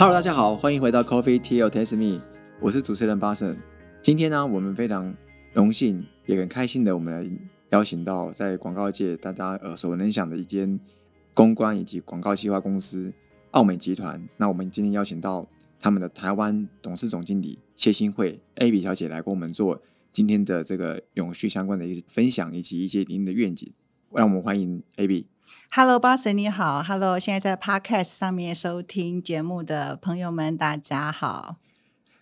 Hello，大家好，欢迎回到 Coffee Tea or Taste Me，我是主持人巴神。今天呢，我们非常荣幸，也很开心的，我们来邀请到在广告界大家耳熟能详的一间公关以及广告计划公司——澳美集团。那我们今天邀请到他们的台湾董事总经理谢新慧 Abby 小姐来跟我们做今天的这个永续相关的一些分享，以及一些您的愿景。让我们欢迎 Abby。Hello，巴神你好，Hello，现在在 Podcast 上面收听节目的朋友们，大家好。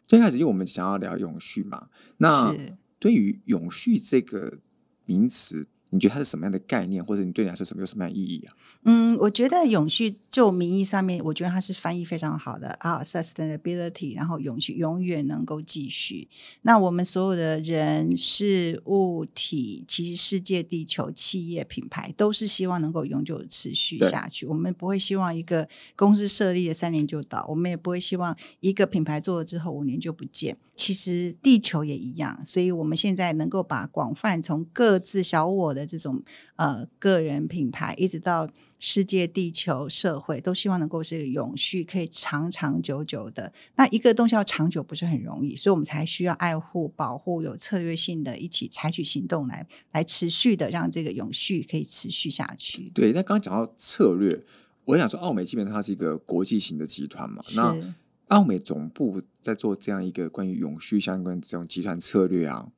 最开始，因为我们想要聊永续嘛，那对于永续这个名词，你觉得它是什么样的概念，或者你对你来说什么有什么样的意义啊？嗯，我觉得永续就名义上面，我觉得它是翻译非常好的啊，sustainability，然后永续永远能够继续。那我们所有的人事物体，其实世界、地球、企业、品牌，都是希望能够永久持续下去。我们不会希望一个公司设立了三年就倒，我们也不会希望一个品牌做了之后五年就不见。其实地球也一样，所以我们现在能够把广泛从各自小我的这种呃个人品牌，一直到世界、地球、社会，都希望能够是永续，可以长长久久的。那一个东西要长久不是很容易，所以我们才需要爱护、保护，有策略性的一起采取行动来来持续的让这个永续可以持续下去。对，那刚刚讲到策略，我想说，奥美基本上它是一个国际型的集团嘛，那是奥美总部在做这样一个关于永续相关的这种集团策略啊，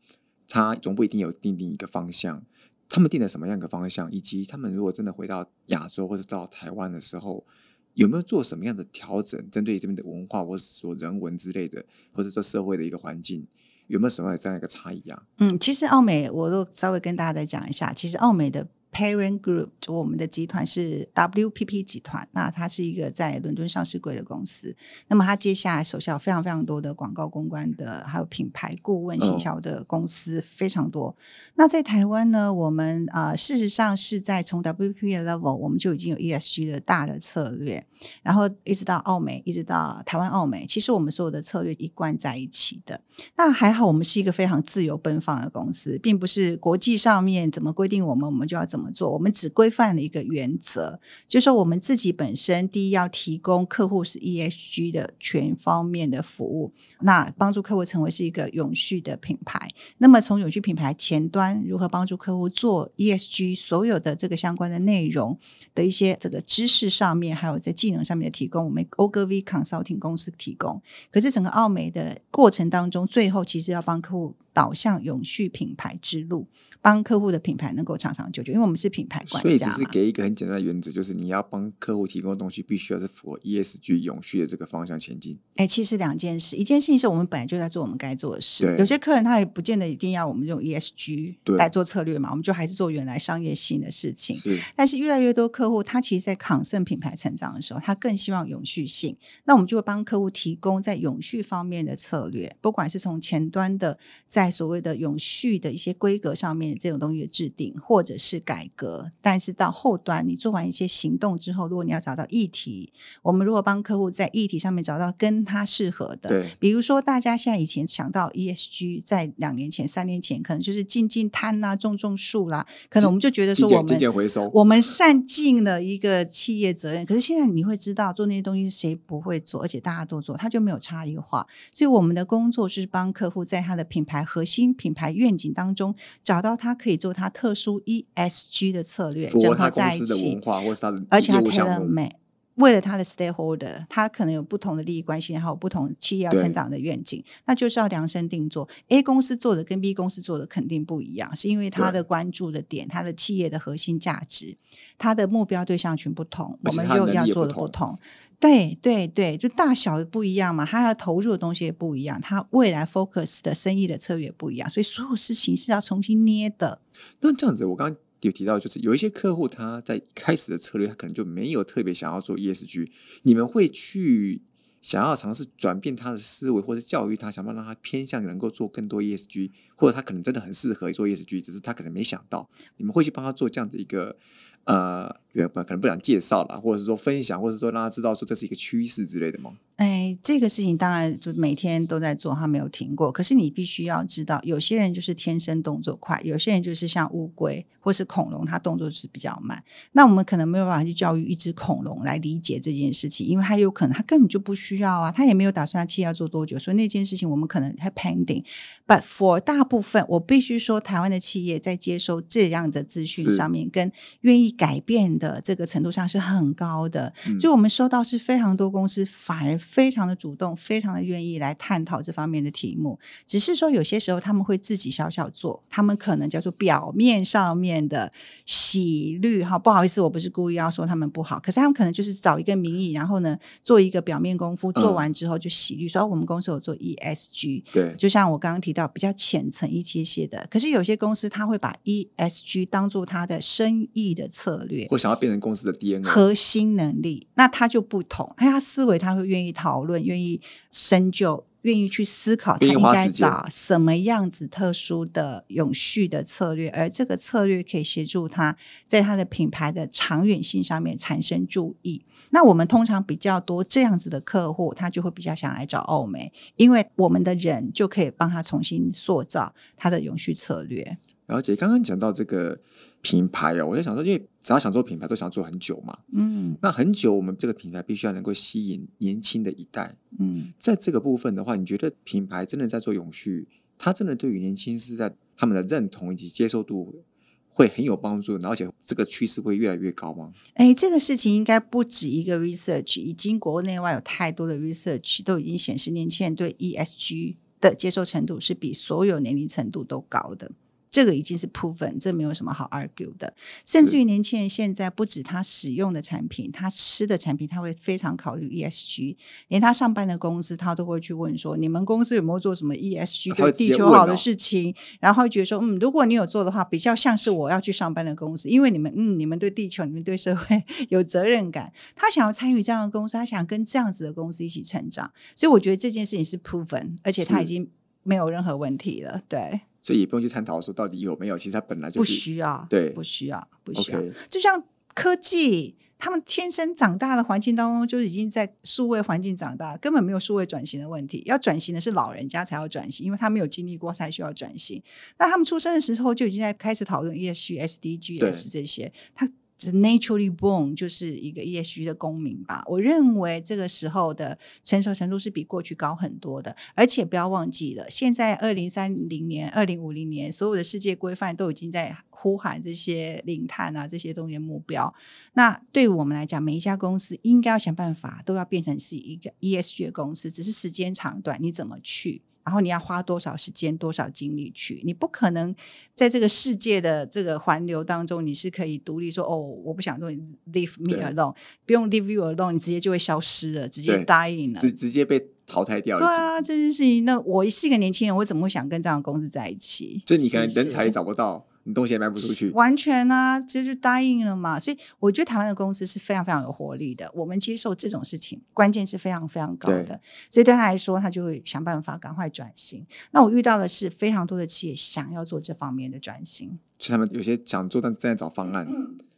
它总部一定有定定一个方向。他们定了什么样一个方向，以及他们如果真的回到亚洲或者到台湾的时候，有没有做什么样的调整，针对这边的文化或者说人文之类的，或者说社会的一个环境，有没有什么样的这样一个差异啊？嗯，其实澳美我都稍微跟大家再讲一下，其实澳美的 parent group 就我们的集团是 WPP 集团，那它是一个在伦敦上市贵的公司。那么它接下来手下有非常非常多的广告公关的，还有品牌顾问、行销的公司、非常多。那在台湾呢，我们啊、呃事实上是在从 WPP 的 level 我们就已经有 ESG 的大的策略，然后一直到澳美，一直到台湾澳美，其实我们所有的策略一贯在一起的。那还好，我们是一个非常自由奔放的公司，并不是国际上面怎么规定我们，我们就要怎么做。我们只规范了一个原则，就是说我们自己本身第一要提供客户是 ESG 的全方面的服务，那帮助客户成为是一个永续的品牌。那么从永续品牌前端如何帮助客户做 ESG 所有的这个相关的内容的一些这个知识上面，还有在技能上面的提供，我们 o g v Consulting 公司提供。可是整个澳美的过程当中，最后其实要帮客户导向永续品牌之路，帮客户的品牌能够长长久久，因为我们是品牌管所以只。是给一个很简单的原则，就是你要帮客户提供的东西，必须要是符合 ESG 永续的这个方向前进。哎，其实两件事，一件事情是我们本来就在做我们该做的事对，有些客人他也不见得一定要我们用 ESG 对来做策略嘛，我们就还是做原来商业性的事情。是但是越来越多客户，他其实，在抗胜品牌成长的时候，他更希望永续性。那我们就会帮客户提供在永续方面的策略，不管是从前端的，在所谓的永续的一些规格上面这种东西的制定，或者是改革。但是到后端，你做完一些行动之后，如果你要找到议题，我们如果帮客户在议题上面找到跟他适合的，对比如说，大家现在以前想到 ESG，在两年前、三年前，可能就是进进滩啦、种种树啦，可能我们就觉得说我们。我们善尽了一个企业责任，可是现在你会知道做那些东西谁不会做，而且大家都做，它就没有差异化。所以我们的工作是帮客户在他的品牌核心、品牌愿景当中找到他可以做他特殊 ESG 的策略，整合在一起文，化或是他的而且它业务项 tailor 目。made。为了他的 stakeholder，他可能有不同的利益关系，还有不同企业要对成长的愿景，那就是要量身定做。A 公司做的跟 B 公司做的肯定不一样，是因为他的关注的点、他的企业的核心价值、他的目标对象群不同，我们又要做的不同。对对对，就大小不一样嘛，他要投入的东西也不一样，他未来 focus 的生意的策略也不一样，所以所有事情是要重新捏的。那这样子，我刚刚有提到，就是有一些客户他在开始的策略，他可能就没有特别想要做 ESG，你们会去想要尝试转变他的思维，或者教育他，想办法让他偏向能够做更多 ESG，或者他可能真的很适合做 ESG，只是他可能没想到，你们会去帮他做这样的一个呃，原本可能不想介绍了，或者是说分享，或者说让他知道说这是一个趋势之类的吗？哎，这个事情当然就每天都在做，他没有停过。可是你必须要知道，有些人就是天生动作快，有些人就是像乌龟或是恐龙，它动作是比较慢。那我们可能没有办法去教育一只恐龙来理解这件事情，因为它有可能它根本就不需要啊，它也没有打算企业要做多久，所以那件事情我们可能还 pending。But for 大部分，我必须说，台湾的企业在接收这样的资讯上面，跟愿意改变的这个程度上是很高的。所以，我们收到是非常多公司反而。非常的主动，非常的愿意来探讨这方面的题目。只是说有些时候他们会自己小小做，他们可能叫做表面上面的洗绿哈。不好意思，我不是故意要说他们不好，可是他们可能就是找一个名义，然后呢做一个表面功夫，做完之后就洗绿。说我们公司有做 ESG，对，就像我刚刚提到比较浅层一些些的。可是有些公司他会把 ESG 当做他的生意的策略，或想要变成公司的 DNA 核心能力，那他就不同，因为他思维他会愿意。讨论，愿意深究，愿意去思考，他应该找什么样子特殊的永续的策略，而这个策略可以协助他在他的品牌的长远性上面产生注意。那我们通常比较多这样子的客户，他就会比较想来找欧美，因为我们的人就可以帮他重新塑造他的永续策略。了解，刚刚讲到这个。品牌哦，我在想说，因为只要想做品牌，都想做很久嘛。嗯，那很久，我们这个品牌必须要能够吸引年轻的一代。嗯，在这个部分的话，你觉得品牌真的在做永续，它真的对于年轻是在他们的认同以及接受度会很有帮助，而且这个趋势会越来越高吗？哎，这个事情应该不止一个 research，已经国内外有太多的 research 都已经显示，年轻人对 ESG 的接受程度是比所有年龄程度都高的。这个已经是 proven，这没有什么好 argue 的。甚至于年轻人现在不止他使用的产品，他吃的产品，他会非常考虑 ESG。连他上班的公司，他都会去问说：“你们公司有没有做什么 ESG 对地球好的事情？”然后会觉得说：“嗯，如果你有做的话，比较像是我要去上班的公司，因为你们嗯，你们对地球、你们对社会有责任感。他想要参与这样的公司，他想跟这样子的公司一起成长。所以我觉得这件事情是 proven，而且他已经没有任何问题了。对。所以也不用去探讨说到底有没有，其实它本来就是不需要，对，不需要，不需要。就像科技，他们天生长大的环境当中，就已经在数位环境长大，根本没有数位转型的问题。要转型的是老人家才要转型，因为他没有经历过才需要转型。那他们出生的时候就已经在开始讨论 ESG、SDGs 这些，他。Naturally born 就是一个 ESG 的公民吧。我认为这个时候的成熟程度是比过去高很多的，而且不要忘记了，现在二零三零年、二零五零年，所有的世界规范都已经在呼喊这些零碳啊这些东西的目标。那对我们来讲，每一家公司应该要想办法，都要变成是一个 ESG 的公司，只是时间长短，你怎么去？然后你要花多少时间、多少精力去？你不可能在这个世界的这个环流当中，你是可以独立说：“哦，我不想做，leave me alone。”不用 leave you alone，你直接就会消失了，直接答应了，直直接被淘汰掉了。对啊，这件事情，那我是一个年轻人，我怎么会想跟这样的公司在一起？就你可能人才也找不到。你东西也卖不出去，完全啊，这就答应了嘛。所以我觉得台湾的公司是非常非常有活力的。我们接受这种事情，关键是非常非常高的。所以对他来说，他就会想办法赶快转型。那我遇到的是非常多的企业想要做这方面的转型，所以他们有些想做，但正在找方案。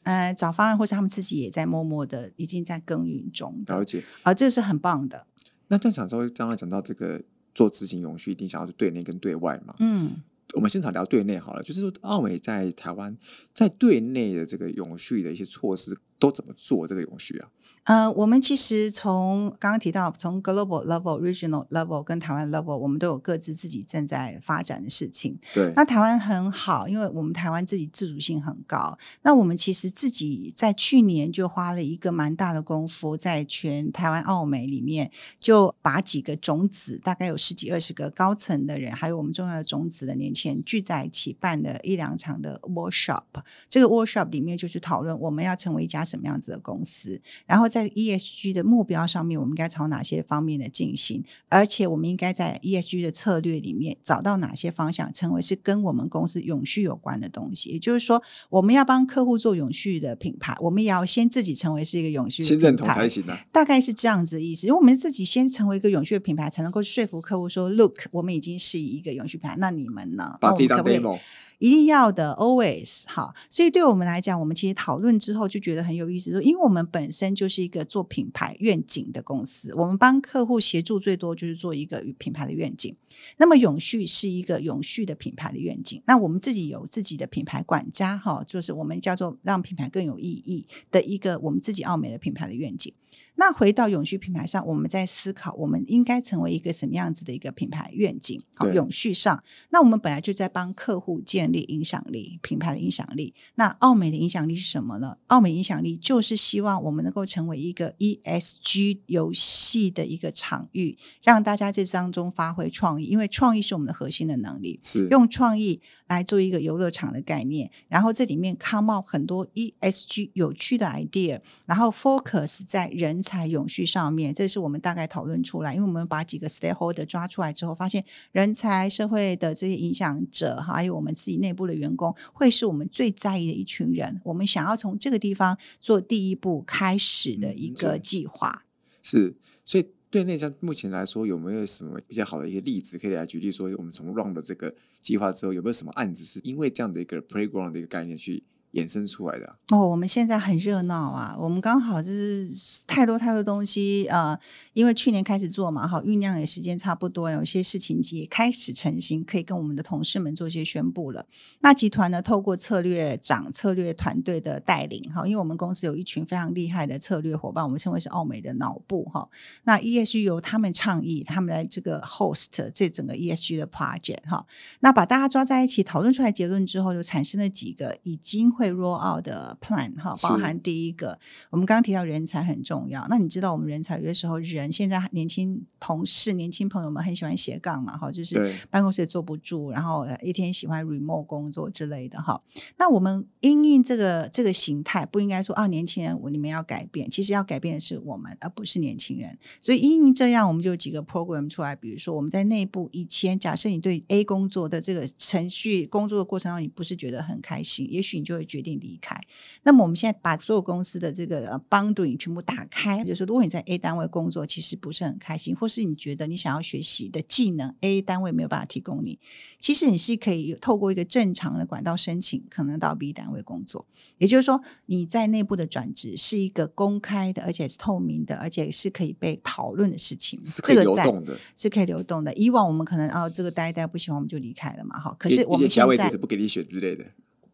嗯，找方案，或是他们自己也在默默的已经在耕耘中。了解，啊，这是很棒的。那在讲说，刚刚讲到这个做执行永续，一定想要是对内跟对外嘛？嗯。我们现场聊对内好了，就是说，澳美在台湾在对内的这个永续的一些措施都怎么做？这个永续啊？呃，我们其实从刚刚提到，从 global level、regional level 跟台湾 level，我们都有各自自己正在发展的事情。对，那台湾很好，因为我们台湾自己自主性很高。那我们其实自己在去年就花了一个蛮大的功夫，在全台湾澳美里面，就把几个种子，大概有十几二十个高层的人，还有我们重要的种子的年轻人聚在一起办了一两场的 workshop。这个 workshop 里面就是讨论我们要成为一家什么样子的公司，然后。在 ESG 的目标上面，我们应该朝哪些方面的进行？而且，我们应该在 ESG 的策略里面找到哪些方向，成为是跟我们公司永续有关的东西。也就是说，我们要帮客户做永续的品牌，我们也要先自己成为是一个永续，先认同才行的。大概是这样子的意思。因为我们自己先成为一个永续的品牌，才能够说服客户说：“Look，我们已经是一个永续品牌。”那你们呢？把自己当 demo。一定要的，always 好。所以对我们来讲，我们其实讨论之后就觉得很有意思，说因为我们本身就是一个做品牌愿景的公司，我们帮客户协助最多就是做一个品牌的愿景。那么永续是一个永续的品牌的愿景，那我们自己有自己的品牌管家哈，就是我们叫做让品牌更有意义的一个我们自己奥美的品牌的愿景。那回到永续品牌上，我们在思考我们应该成为一个什么样子的一个品牌愿景？好，永续上，那我们本来就在帮客户建立影响力，品牌的影响力。那奥美的影响力是什么呢？奥美影响力就是希望我们能够成为一个 ESG 游戏的一个场域，让大家在当中发挥创意，因为创意是我们的核心的能力，是用创意来做一个游乐场的概念，然后这里面 come out 很多 ESG 有趣的 idea，然后 focus 在人。才永续上面，这是我们大概讨论出来，因为我们把几个 stakeholder 抓出来之后，发现人才、社会的这些影响者，还有我们自己内部的员工，会是我们最在意的一群人。我们想要从这个地方做第一步开始的一个计划。是，所以对内向目前来说，有没有什么比较好的一些例子可以来举例？说我们从 run 的这个计划之后，有没有什么案子是因为这样的一个 playground 的一个概念去？衍生出来的哦，我们现在很热闹啊！我们刚好就是太多太多东西呃，因为去年开始做嘛，好酝酿的时间差不多，有些事情也开始成型，可以跟我们的同事们做一些宣布了。那集团呢，透过策略长、策略团队的带领，哈，因为我们公司有一群非常厉害的策略伙伴，我们称为是奥美的脑部哈。那 ESG 由他们倡议，他们来这个 host 这整个 ESG 的 project 哈。那把大家抓在一起讨论出来结论之后，就产生了几个已经。会 roll out 的 plan 哈，包含第一个，我们刚刚提到人才很重要。那你知道我们人才有的时候人现在年轻同事、年轻朋友们很喜欢斜杠嘛，哈，就是办公室也坐不住，然后一天喜欢 remote 工作之类的哈。那我们因应这个这个形态，不应该说啊，年轻人我你们要改变，其实要改变的是我们，而不是年轻人。所以因应这样，我们就有几个 program 出来，比如说我们在内部以前假设你对 A 工作的这个程序工作的过程中，你不是觉得很开心，也许你就会。决定离开，那么我们现在把所有公司的这个 boundary 全部打开，就是如果你在 A 单位工作，其实不是很开心，或是你觉得你想要学习的技能 A 单位没有办法提供你，其实你是可以透过一个正常的管道申请，可能到 B 单位工作。也就是说，你在内部的转职是一个公开的，而且是透明的，而且是可以被讨论的事情。这个流动的，是可以流动的。以往我们可能哦，这个待一待不喜欢，我们就离开了嘛。哈，可是我们现在不给你选之类的。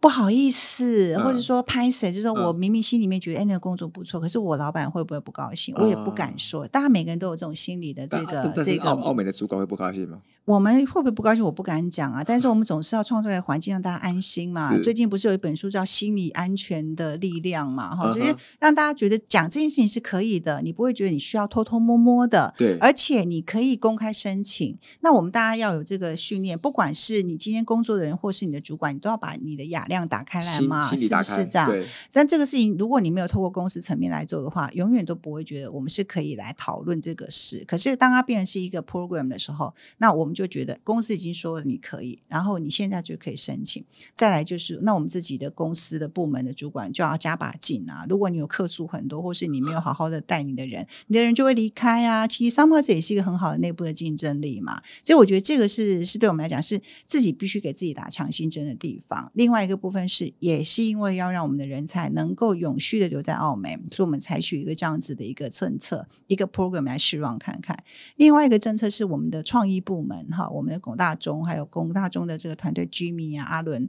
不好意思，或者说拍谁，就是说我明明心里面觉得哎那个工作不错，可是我老板会不会不高兴？我也不敢说。大家每个人都有这种心理的这个这个。澳美的主管会不高兴吗？我们会不会不高兴？我不敢讲啊。但是我们总是要创造一个环境，让大家安心嘛。最近不是有一本书叫《心理安全的力量》嘛？哈，就是让大家觉得讲这件事情是可以的，你不会觉得你需要偷偷摸摸的。对，而且你可以公开申请。那我们大家要有这个训练，不管是你今天工作的人，或是你的主管，你都要把你的雅量打开来嘛？是不是这样？但这个事情，如果你没有透过公司层面来做的话，永远都不会觉得我们是可以来讨论这个事。可是当它变成是一个 program 的时候，那我们就觉得公司。已经说了你可以，然后你现在就可以申请。再来就是，那我们自己的公司的部门的主管就要加把劲啊！如果你有客诉很多，或是你没有好好的带你的人，你的人就会离开啊。其实 s o m e 这也是一个很好的内部的竞争力嘛。所以我觉得这个是是对我们来讲是自己必须给自己打强心针的地方。另外一个部分是，也是因为要让我们的人才能够永续的留在澳门，所以我们采取一个这样子的一个政策，一个 program 来试望看看。另外一个政策是我们的创意部门哈，我们的龚大。中还有龚大中的这个团队，Jimmy 啊，阿伦。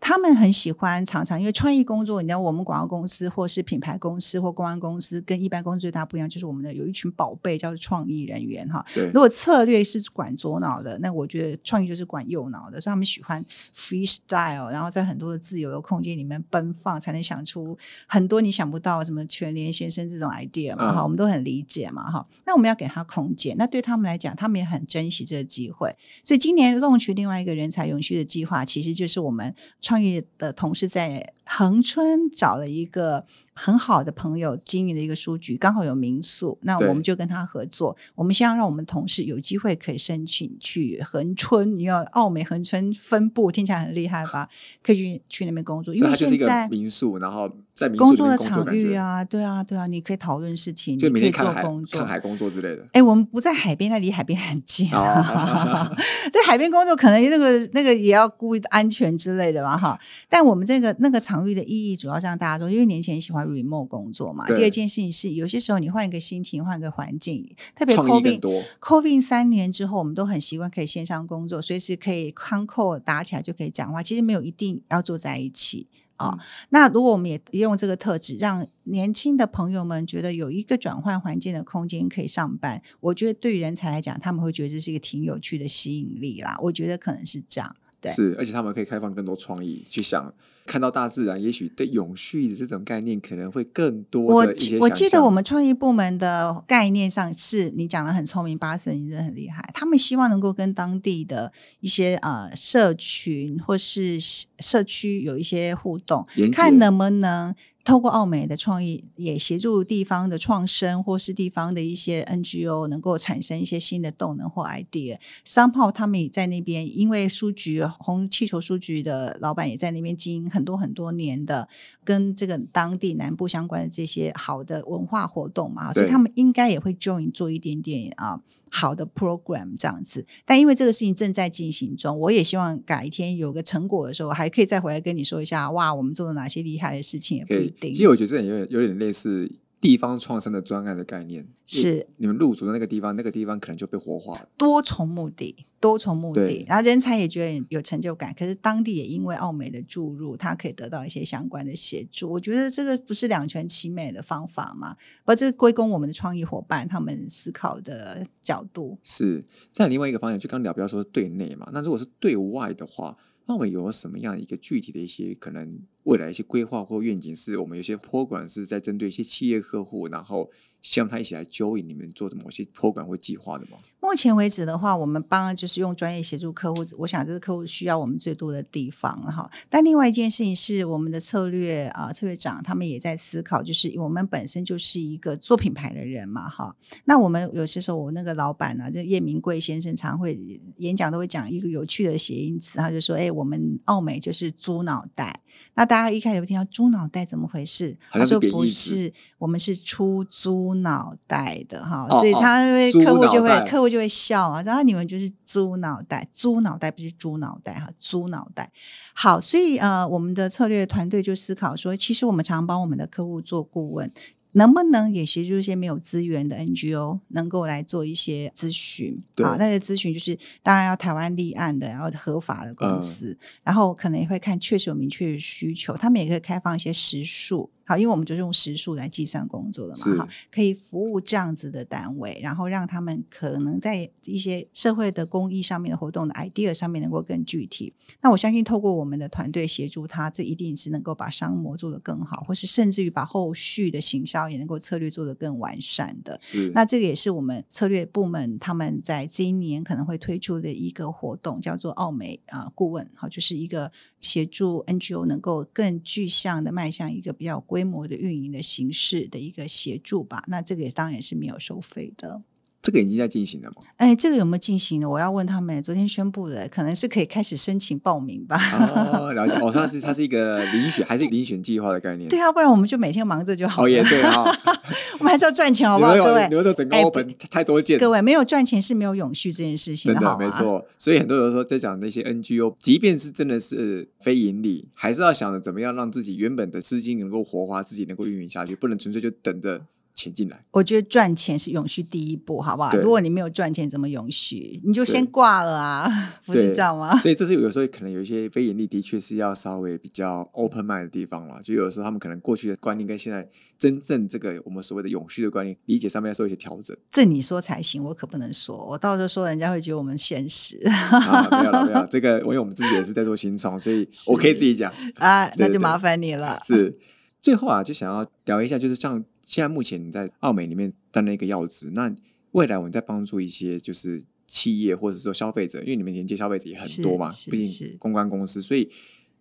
他们很喜欢常常因为创意工作，你知道我们广告公司或是品牌公司或公关公司跟一般公司最大不一样，就是我们的有一群宝贝叫做创意人员哈。如果策略是管左脑的，那我觉得创意就是管右脑的，所以他们喜欢 freestyle，然后在很多的自由的空间里面奔放，才能想出很多你想不到什么全联先生这种 idea 嘛哈，我们都很理解嘛哈。那我们要给他空间，那对他们来讲，他们也很珍惜这个机会。所以今年 launch 另外一个人才永续的计划，其实就是我们。创业的同事在。恒春找了一个很好的朋友经营的一个书局，刚好有民宿，那我们就跟他合作。我们先要让我们同事有机会可以申请去恒春，你要澳美恒春分部，听起来很厉害吧？可以去去那边工作，因为它是一个现在民宿，然后在民宿工作的场域啊，对啊，对啊，你可以讨论事情，就你可以每天看海做工作看。海工作之类的。哎，我们不在海边，那离海边很近。啊 对海边工作，可能那个那个也要顾安全之类的吧，哈。但我们这个那个场域的意义，主要是让大家说，因为年轻人喜欢 remote 工作嘛。第二件事情是，有些时候你换一个心情，换个环境，特别 COVID 多 COVID 三年之后，我们都很习惯可以线上工作，随时可以 con call 打起来就可以讲话，其实没有一定要坐在一起。啊、嗯那如果我们也用这个特质，让年轻的朋友们觉得有一个转换环境的空间可以上班，我觉得对于人才来讲，他们会觉得这是一个挺有趣的吸引力啦。我觉得可能是这样。对是，而且他们可以开放更多创意，去想看到大自然，也许对永续的这种概念可能会更多我的一些记我记得我们创意部门的概念上是你讲的很聪明，巴森你真的很厉害。他们希望能够跟当地的一些呃社群或是社区有一些互动看能不能透过奥美的创意，也协助地方的创生或是地方的一些 NGO 能够产生一些新的动能或 idea。商炮他们也在那边，因为书局红气球书局的老板也在那边经营很多很多年的，跟这个当地南部相关的这些好的文化活动嘛，所以他们应该也会 join 做一点点啊。好的 program 这样子，但因为这个事情正在进行中，我也希望改一天有个成果的时候，还可以再回来跟你说一下，哇，我们做了哪些厉害的事情，也不。一定其。实我觉得这点有点有点类似地方创生的专案的概念，是你们入主的那个地方，那个地方可能就被活化了。多重目的，多重目的，然后人才也觉得有成就感，可是当地也因为澳美的注入，他可以得到一些相关的协助。我觉得这个不是两全其美的方法吗？而这归功我们的创意伙伴他们思考的角度。是在另外一个方向，就刚聊，不要说对内嘛，那如果是对外的话，那我们有什么样一个具体的一些可能未来一些规划或愿景，是我们有些托管是在针对一些企业客户，然后希望他一起来 join 你们做的某些 program 或计划的吗？目前为止的话，我们帮就是用专业协助客户，我想这是客户需要我们最多的地方了哈。但另外一件事情是，我们的策略啊、策略长他们也在思考，就是我们本身就是一个做品牌的人嘛哈。那我们有些时候，我那个老板呢、就叶明贵先生，常会演讲都会讲一个有趣的谐音词，他就说：“哎、我们奥美就是猪脑袋。”那大家一开始会听到猪脑袋怎么回事？他说不是，我们是出租脑袋的哈，哦所以他会猪客户就会客户就会笑啊，然后你们就是猪脑袋，猪脑袋不是猪脑袋哈，猪脑袋。好，所以呃，我们的策略团队就思考说，其实我们常常帮我们的客户做顾问。能不能也协助一些没有资源的 NGO，能够来做一些咨询？对好，那个咨询就是当然要台湾立案的，然后合法的公嗯司，然后可能也会看确实有明确的需求，他们也可以开放一些时数。好，因为我们就是用时数来计算工作的嘛，哈，可以服务这样子的单位，然后让他们可能在一些社会的公益上面的活动的 idea 上面能够更具体。那我相信，透过我们的团队协助他，这一定是能够把商模做得更好，或是甚至于把后续的行销也能够策略做得更完善的。是那这个也是我们策略部门他们在今年可能会推出的一个活动，叫做奥美啊、呃顾问，好，就是一个协助 NGO 能够更具象的迈向一个比较规模的运营的形式的一个协助吧。那这个也当然是没有收费的。这个已经在进行了吗？哎，这个有没有进行呢？我要问他们，昨天宣布的，可能是可以开始申请报名吧。哦，了解。哦，它是它是一个遴选，还是遴选计划的概念？对啊，不然我们就每天忙着就好了。哦，也对哈。我们还是要赚钱，好不好，各位？你们都整个哎 open 太多件，各位，没有赚钱是没有永续这件事情真好吗的没错，所以很多人说在讲那些 NGO，即便是真的是非盈利，还是要想着怎么样让自己原本的资金能够活化，自己能够运营下去，不能纯粹就等着钱进来。我觉得赚钱是永续第一步，好不好？如果你没有赚钱，怎么永续？你就先对挂了啊，不是对这样吗？所以这是有时候可能有一些非盈利，的确是要稍微比较 open mind 的地方了。就有时候他们可能过去的观念跟现在真正这个我们所谓的永续的观念理解上面要做一些调整这你说才行，我可不能说，我到时候说人家会觉得我们现实啊。没有了，没有这个，因为我们自己也是在做新创，所以我可以自己讲。啊，那就麻烦你了。是，最后啊，就想要聊一下，就是像现在目前你在奥美里面担任一个要职，那未来我们在帮助一些就是企业或者说消费者，因为你们连接消费者也很多嘛，毕竟公关公司，所以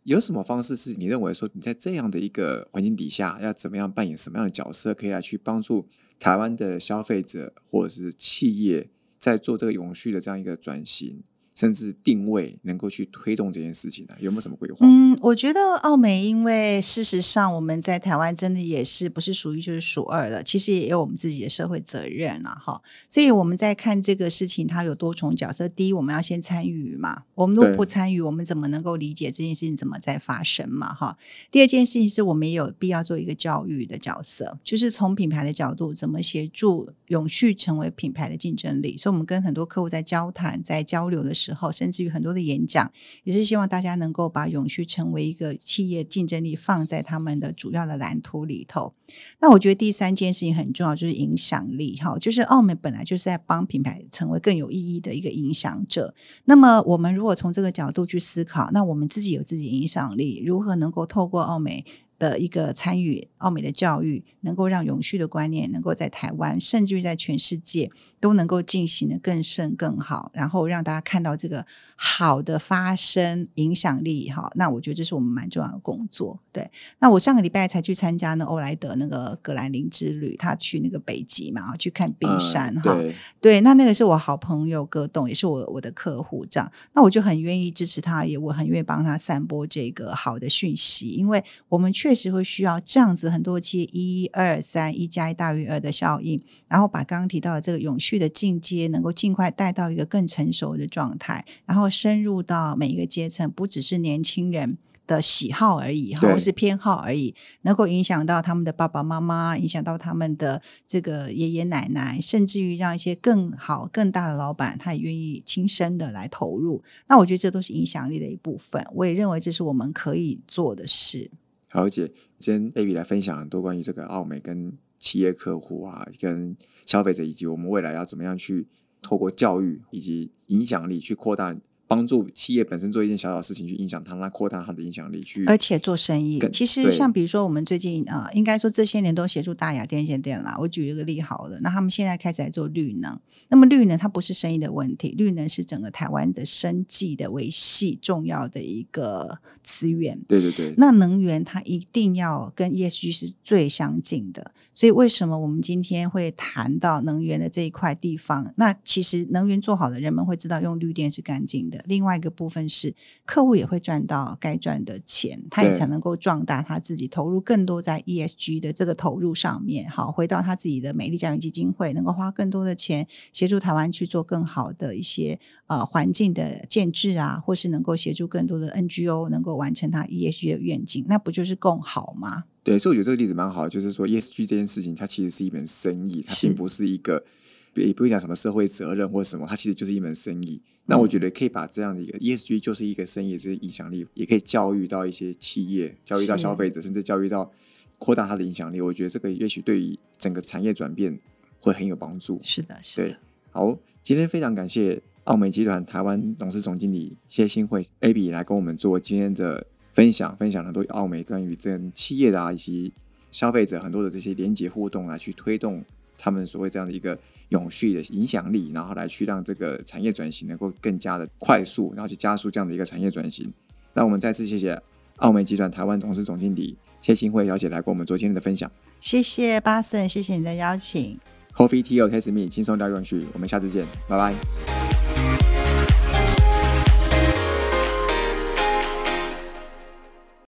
有什么方式是你认为说你在这样的一个环境底下，要怎么样扮演什么样的角色，可以来去帮助台湾的消费者或者是企业在做这个永续的这样一个转型？甚至定位能够去推动这件事情呢？有没有什么规划？嗯，我觉得奥美，因为事实上我们在台湾真的也是不是属于就是数二了，其实也有我们自己的社会责任了哈。所以我们在看这个事情，它有多重角色。第一，我们要先参与嘛，我们如果不参与，我们怎么能够理解这件事情怎么在发生嘛？哈。第二件事情是我们也有必要做一个教育的角色，就是从品牌的角度，怎么协助永续成为品牌的竞争力。所以，我们跟很多客户在交谈、在交流的时候。之后，甚至于很多的演讲，也是希望大家能够把永续成为一个企业竞争力放在他们的主要的蓝图里头。那我觉得第三件事情很重要，就是影响力。哈，就是澳美本来就是在帮品牌成为更有意义的一个影响者。那么，我们如果从这个角度去思考，那我们自己有自己影响力，如何能够透过澳美？的一个参与奥美的教育，能够让永续的观念能够在台湾，甚至于在全世界都能够进行的更顺更好，然后让大家看到这个好的发生影响力哈。那我觉得这是我们蛮重要的工作。对，那我上个礼拜才去参加呢欧莱德那个格兰林之旅，他去那个北极嘛，去看冰山哈。对，那那个是我好朋友葛栋，也是我我的客户这样。那我就很愿意支持他，也我很愿意帮他散播这个好的讯息，因为我们去。确实会需要这样子很多期一二三一加一大于二的效应，然后把刚刚提到的这个永续的进阶能够尽快带到一个更成熟的状态，然后深入到每一个阶层，不只是年轻人的喜好而已，或是偏好而已，能够影响到他们的爸爸妈妈，影响到他们的这个爷爷奶奶，甚至于让一些更好更大的老板，他也愿意亲身的来投入。那我觉得这都是影响力的一部分，我也认为这是我们可以做的事。好姐，今天 A B 来分享很多关于这个奥美跟企业客户啊，跟消费者，以及我们未来要怎么样去透过教育以及影响力去扩大。帮助企业本身做一件小小事情去影响它，那扩大它的影响力，去而且做生意。其实像比如说，我们最近啊，应该说这些年都协助大雅电线电啦。我举一个例好了，那他们现在开始来做绿能。那么绿能它不是生意的问题，绿能是整个台湾的生计的维系重要的一个资源。对对对。那能源它一定要跟 ESG 是最相近的。所以为什么我们今天会谈到能源的这一块地方？那其实能源做好了，人们会知道用绿电是干净的。另外一个部分是，客户也会赚到该赚的钱，他也才能够壮大他自己，投入更多在 ESG 的这个投入上面。好，回到他自己的美丽家园基金会，能够花更多的钱协助台湾去做更好的一些呃环境的建制啊，或是能够协助更多的 NGO 能够完成他 ESG 的愿景，那不就是更好吗？对，所以我觉得这个例子蛮好，就是说 ESG 这件事情，它其实是一门生意，它并不是一个。也不会讲什么社会责任或什么，它其实就是一门生意。那我觉得可以把这样的一个 ESG 就是一个生意这些影响力，也可以教育到一些企业，教育到消费者，甚至教育到扩大它的影响力。我觉得这个也许对于整个产业转变会很有帮助。是的，是的。好，今天非常感谢澳美集团台湾董事总经理谢新会 Abby 来跟我们做今天的分享，分享很多澳美关于这企业的啊以及消费者很多的这些连接互动来去推动他们所谓这样的一个。永续的影响力，然后来去让这个产业转型能够更加的快速，然后去加速这样的一个产业转型。那我们再次谢谢澳美集团台湾董事总经理谢新慧小姐来跟我们做今天的分享。谢谢巴森，谢谢你的邀请。Coffee Tea or Taste Me，轻松聊永续。我们下次见，拜拜。